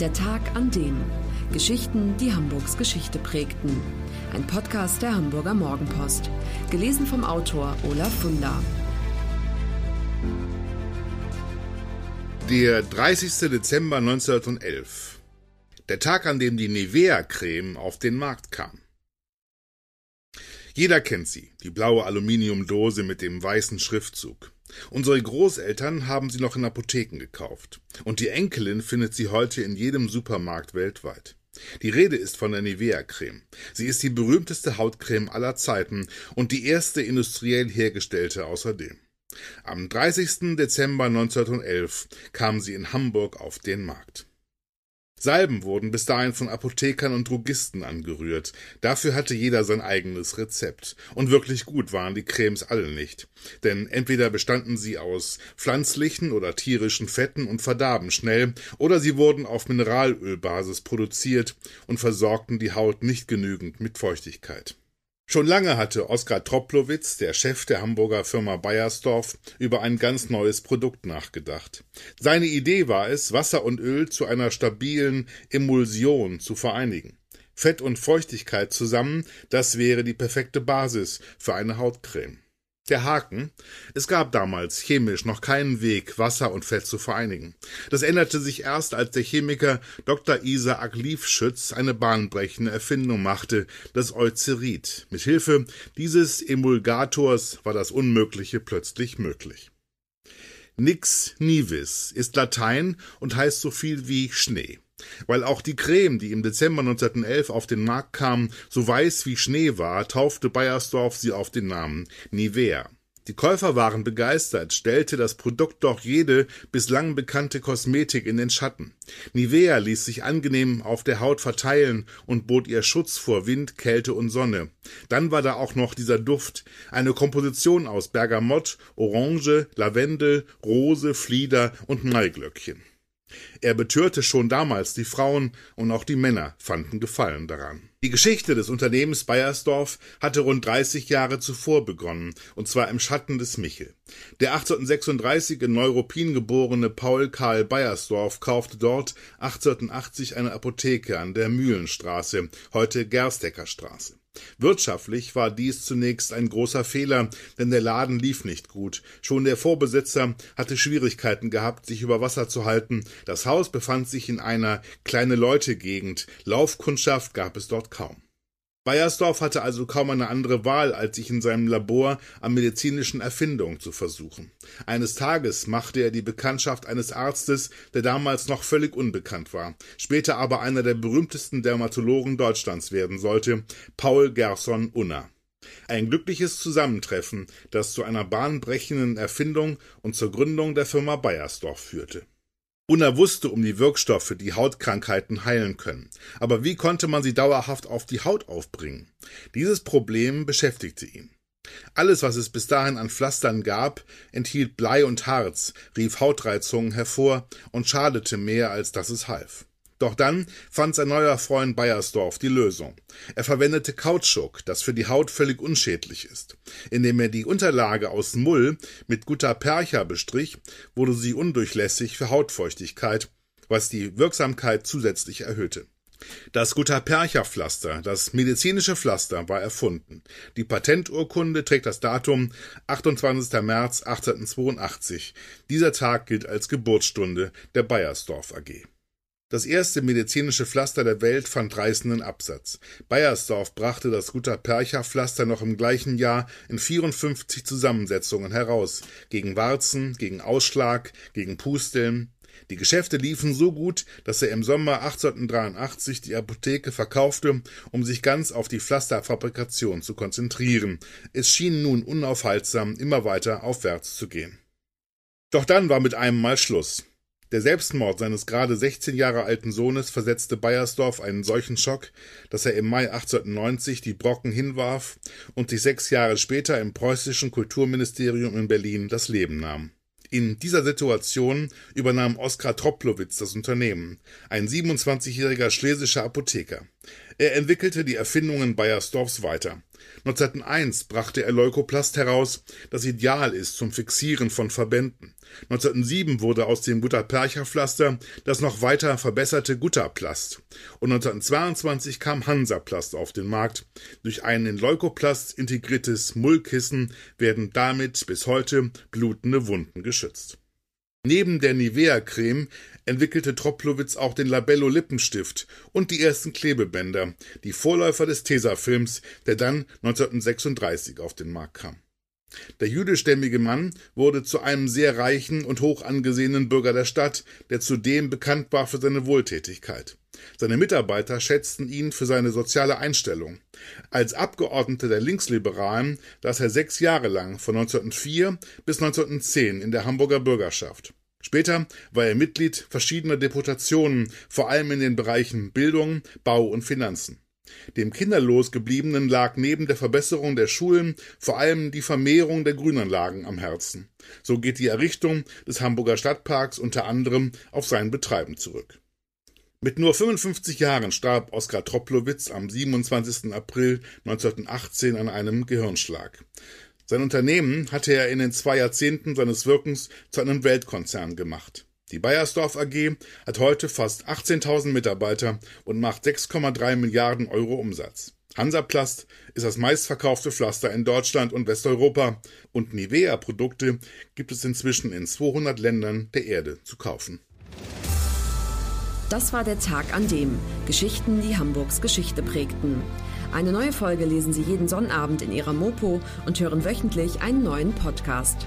Der Tag an dem. Geschichten, die Hamburgs Geschichte prägten. Ein Podcast der Hamburger Morgenpost. Gelesen vom Autor Olaf Funder. Der 30. Dezember 1911. Der Tag, an dem die Nivea-Creme auf den Markt kam. Jeder kennt sie, die blaue Aluminiumdose mit dem weißen Schriftzug. Unsere Großeltern haben sie noch in Apotheken gekauft, und die Enkelin findet sie heute in jedem Supermarkt weltweit. Die Rede ist von der Nivea-Creme. Sie ist die berühmteste Hautcreme aller Zeiten und die erste industriell hergestellte außerdem. Am 30. Dezember 1911 kam sie in Hamburg auf den Markt. Salben wurden bis dahin von Apothekern und Drogisten angerührt. Dafür hatte jeder sein eigenes Rezept. Und wirklich gut waren die Cremes alle nicht. Denn entweder bestanden sie aus pflanzlichen oder tierischen Fetten und verdarben schnell, oder sie wurden auf Mineralölbasis produziert und versorgten die Haut nicht genügend mit Feuchtigkeit. Schon lange hatte Oskar Troplowitz, der Chef der Hamburger Firma Bayersdorf, über ein ganz neues Produkt nachgedacht. Seine Idee war es, Wasser und Öl zu einer stabilen Emulsion zu vereinigen. Fett und Feuchtigkeit zusammen, das wäre die perfekte Basis für eine Hautcreme. Der Haken, es gab damals chemisch noch keinen Weg, Wasser und Fett zu vereinigen. Das änderte sich erst, als der Chemiker Dr. Isaac Liefschütz eine bahnbrechende Erfindung machte, das Eucerit. Mit Hilfe dieses Emulgators war das Unmögliche plötzlich möglich. Nix nivis ist Latein und heißt so viel wie Schnee. Weil auch die Creme, die im Dezember 1911 auf den Markt kam, so weiß wie Schnee war, taufte Bayersdorf sie auf den Namen Nivea. Die Käufer waren begeistert, stellte das Produkt doch jede bislang bekannte Kosmetik in den Schatten. Nivea ließ sich angenehm auf der Haut verteilen und bot ihr Schutz vor Wind, Kälte und Sonne. Dann war da auch noch dieser Duft, eine Komposition aus Bergamott, Orange, Lavendel, Rose, Flieder und Maiglöckchen. Er betörte schon damals die Frauen und auch die Männer fanden Gefallen daran. Die Geschichte des Unternehmens Bayersdorf hatte rund 30 Jahre zuvor begonnen, und zwar im Schatten des Michel. Der 1836 in Neuruppin geborene Paul Karl Bayersdorf kaufte dort 1880 eine Apotheke an der Mühlenstraße, heute Gersteckerstraße. Wirtschaftlich war dies zunächst ein großer Fehler, denn der Laden lief nicht gut. Schon der Vorbesitzer hatte Schwierigkeiten gehabt, sich über Wasser zu halten. Das Haus befand sich in einer kleine Leute Gegend. Laufkundschaft gab es dort kaum. Bayersdorf hatte also kaum eine andere Wahl, als sich in seinem Labor an medizinischen Erfindungen zu versuchen. Eines Tages machte er die Bekanntschaft eines Arztes, der damals noch völlig unbekannt war, später aber einer der berühmtesten Dermatologen Deutschlands werden sollte, Paul Gerson Unner. Ein glückliches Zusammentreffen, das zu einer bahnbrechenden Erfindung und zur Gründung der Firma Bayersdorf führte. Unna wusste um die Wirkstoffe, die Hautkrankheiten heilen können. Aber wie konnte man sie dauerhaft auf die Haut aufbringen? Dieses Problem beschäftigte ihn. Alles, was es bis dahin an Pflastern gab, enthielt Blei und Harz, rief Hautreizungen hervor und schadete mehr, als dass es half. Doch dann fand sein neuer Freund Bayersdorf die Lösung. Er verwendete Kautschuk, das für die Haut völlig unschädlich ist. Indem er die Unterlage aus Mull mit Gutapercha bestrich, wurde sie undurchlässig für Hautfeuchtigkeit, was die Wirksamkeit zusätzlich erhöhte. Das Gutapercha-Pflaster, das medizinische Pflaster, war erfunden. Die Patenturkunde trägt das Datum 28. März 1882. Dieser Tag gilt als Geburtsstunde der Bayersdorf AG. Das erste medizinische Pflaster der Welt fand reißenden Absatz. Bayersdorf brachte das Guter-Percha-Pflaster noch im gleichen Jahr in 54 Zusammensetzungen heraus. Gegen Warzen, gegen Ausschlag, gegen Pusteln. Die Geschäfte liefen so gut, dass er im Sommer 1883 die Apotheke verkaufte, um sich ganz auf die Pflasterfabrikation zu konzentrieren. Es schien nun unaufhaltsam immer weiter aufwärts zu gehen. Doch dann war mit einem Mal Schluss. Der Selbstmord seines gerade 16 Jahre alten Sohnes versetzte Bayersdorf einen solchen Schock, dass er im Mai 1890 die Brocken hinwarf und sich sechs Jahre später im preußischen Kulturministerium in Berlin das Leben nahm. In dieser Situation übernahm Oskar Troplowitz das Unternehmen, ein 27-jähriger schlesischer Apotheker. Er entwickelte die Erfindungen Bayersdorfs weiter. 1901 brachte er Leukoplast heraus, das ideal ist zum Fixieren von Verbänden. 1907 wurde aus dem Gutta-Percha-Pflaster das noch weiter verbesserte Gutta-Plast. Und 1922 kam Hansa-Plast auf den Markt. Durch ein in Leukoplast integriertes Mullkissen werden damit bis heute blutende Wunden geschützt. Neben der Nivea-Creme entwickelte Troplowitz auch den Labello Lippenstift und die ersten Klebebänder, die Vorläufer des Tesafilms, der dann 1936 auf den Markt kam. Der jüdischstämmige Mann wurde zu einem sehr reichen und hoch angesehenen Bürger der Stadt, der zudem bekannt war für seine Wohltätigkeit. Seine Mitarbeiter schätzten ihn für seine soziale Einstellung. Als Abgeordneter der Linksliberalen saß er sechs Jahre lang von 1904 bis 1910 in der Hamburger Bürgerschaft. Später war er Mitglied verschiedener Deputationen, vor allem in den Bereichen Bildung, Bau und Finanzen. Dem kinderlos gebliebenen lag neben der Verbesserung der Schulen vor allem die Vermehrung der Grünanlagen am Herzen. So geht die Errichtung des Hamburger Stadtparks unter anderem auf sein Betreiben zurück. Mit nur 55 Jahren starb Oskar Troplowitz am 27. April 1918 an einem Gehirnschlag. Sein Unternehmen hatte er in den zwei Jahrzehnten seines Wirkens zu einem Weltkonzern gemacht. Die Bayersdorf AG hat heute fast 18.000 Mitarbeiter und macht 6,3 Milliarden Euro Umsatz. Hansaplast ist das meistverkaufte Pflaster in Deutschland und Westeuropa und Nivea-Produkte gibt es inzwischen in 200 Ländern der Erde zu kaufen. Das war der Tag an dem Geschichten, die Hamburgs Geschichte prägten. Eine neue Folge lesen Sie jeden Sonnabend in Ihrer Mopo und hören wöchentlich einen neuen Podcast.